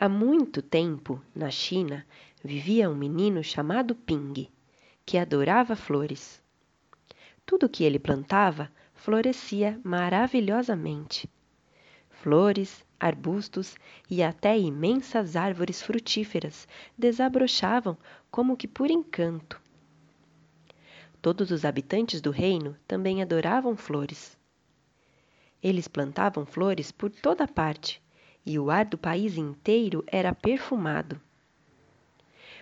Há muito tempo, na China, vivia um menino chamado Ping, que adorava flores. Tudo que ele plantava florescia maravilhosamente. Flores, arbustos e até imensas árvores frutíferas desabrochavam como que por encanto. Todos os habitantes do reino também adoravam flores. Eles plantavam flores por toda parte e o ar do país inteiro era perfumado.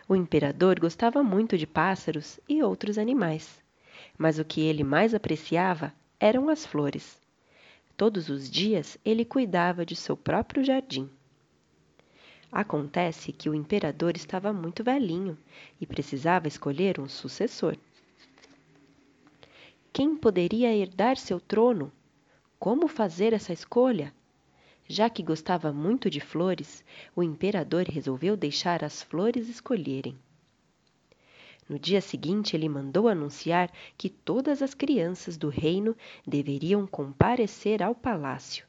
O imperador gostava muito de pássaros e outros animais, mas o que ele mais apreciava eram as flores. Todos os dias ele cuidava de seu próprio jardim. Acontece que o imperador estava muito velhinho e precisava escolher um sucessor. Quem poderia herdar seu trono? Como fazer essa escolha? Já que gostava muito de flores, o imperador resolveu deixar as flores escolherem. No dia seguinte, ele mandou anunciar que todas as crianças do reino deveriam comparecer ao palácio.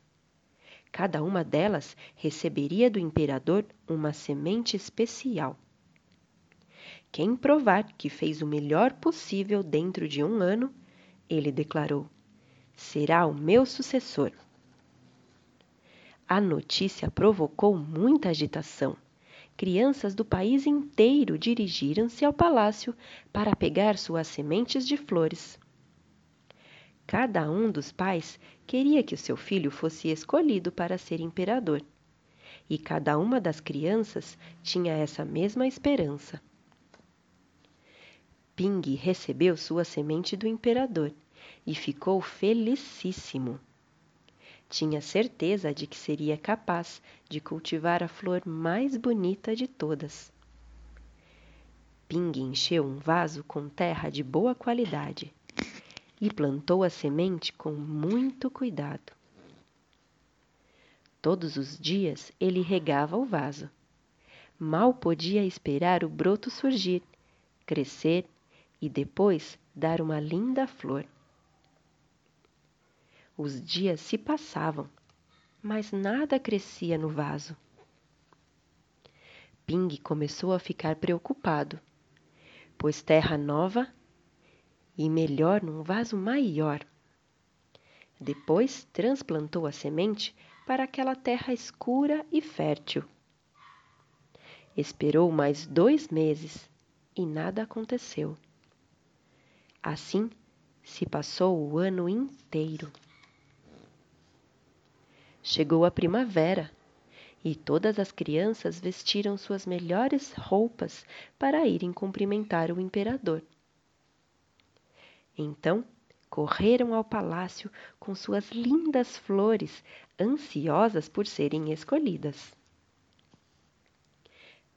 Cada uma delas receberia do imperador uma semente especial. Quem provar que fez o melhor possível dentro de um ano, ele declarou, será o meu sucessor. A notícia provocou muita agitação. Crianças do país inteiro dirigiram-se ao palácio para pegar suas sementes de flores. Cada um dos pais queria que o seu filho fosse escolhido para ser imperador. E cada uma das crianças tinha essa mesma esperança. Ping recebeu sua semente do imperador e ficou felicíssimo. Tinha certeza de que seria capaz de cultivar a flor mais bonita de todas. Ping encheu um vaso com terra de boa qualidade e plantou a semente com muito cuidado. Todos os dias ele regava o vaso. Mal podia esperar o broto surgir, crescer e depois dar uma linda flor. Os dias se passavam, mas nada crescia no vaso. Ping começou a ficar preocupado, pois terra nova e melhor num vaso maior. Depois transplantou a semente para aquela terra escura e fértil. Esperou mais dois meses e nada aconteceu. Assim se passou o ano inteiro. Chegou a primavera e todas as crianças vestiram suas melhores roupas para irem cumprimentar o imperador. Então correram ao palácio com suas lindas flores, ansiosas por serem escolhidas.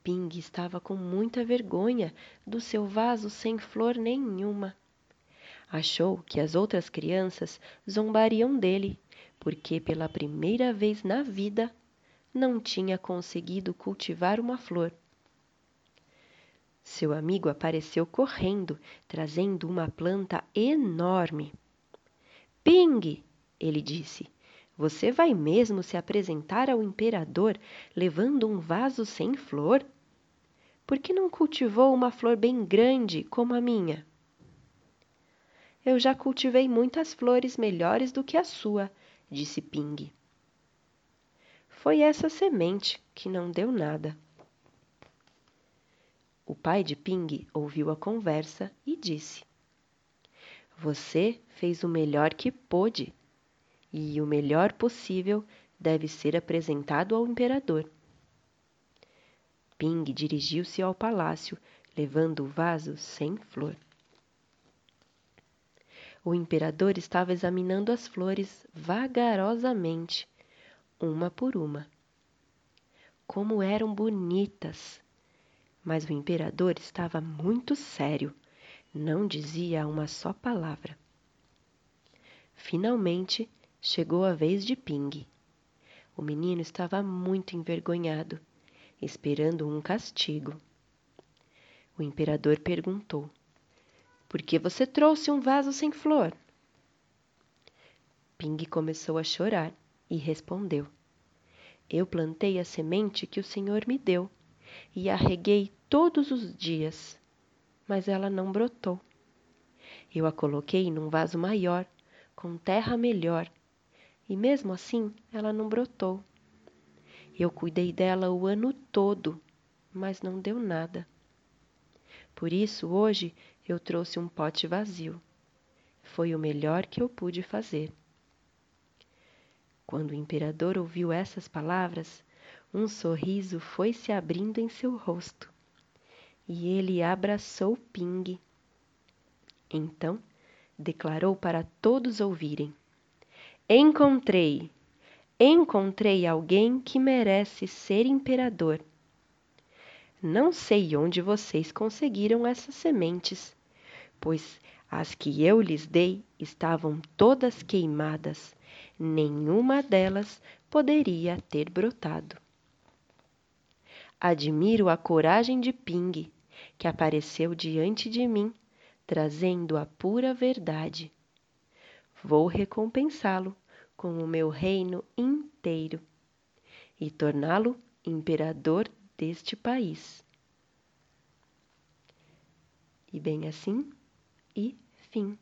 Ping estava com muita vergonha do seu vaso sem flor nenhuma. Achou que as outras crianças zombariam dele porque pela primeira vez na vida não tinha conseguido cultivar uma flor. Seu amigo apareceu correndo, trazendo uma planta enorme. Ping! ele disse. Você vai mesmo se apresentar ao imperador levando um vaso sem flor? Por que não cultivou uma flor bem grande como a minha? Eu já cultivei muitas flores melhores do que a sua, disse Ping. Foi essa semente que não deu nada. O pai de Ping ouviu a conversa e disse: Você fez o melhor que pôde, e o melhor possível deve ser apresentado ao imperador. Ping dirigiu-se ao palácio, levando o vaso sem flor. O imperador estava examinando as flores vagarosamente, uma por uma. Como eram bonitas! Mas o imperador estava muito sério, não dizia uma só palavra. Finalmente chegou a vez de Ping. O menino estava muito envergonhado, esperando um castigo. O imperador perguntou: por que você trouxe um vaso sem flor? Ping começou a chorar e respondeu: Eu plantei a semente que o Senhor me deu e a reguei todos os dias, mas ela não brotou. Eu a coloquei num vaso maior, com terra melhor, e mesmo assim ela não brotou. Eu cuidei dela o ano todo, mas não deu nada. Por isso, hoje eu trouxe um pote vazio. Foi o melhor que eu pude fazer. Quando o imperador ouviu essas palavras, um sorriso foi se abrindo em seu rosto e ele abraçou Ping. Então declarou para todos ouvirem: Encontrei! Encontrei alguém que merece ser imperador. Não sei onde vocês conseguiram essas sementes, pois as que eu lhes dei estavam todas queimadas, nenhuma delas poderia ter brotado. Admiro a coragem de Ping, que apareceu diante de mim, trazendo a pura verdade. Vou recompensá-lo com o meu reino inteiro e torná-lo imperador deste país. E bem assim e fim.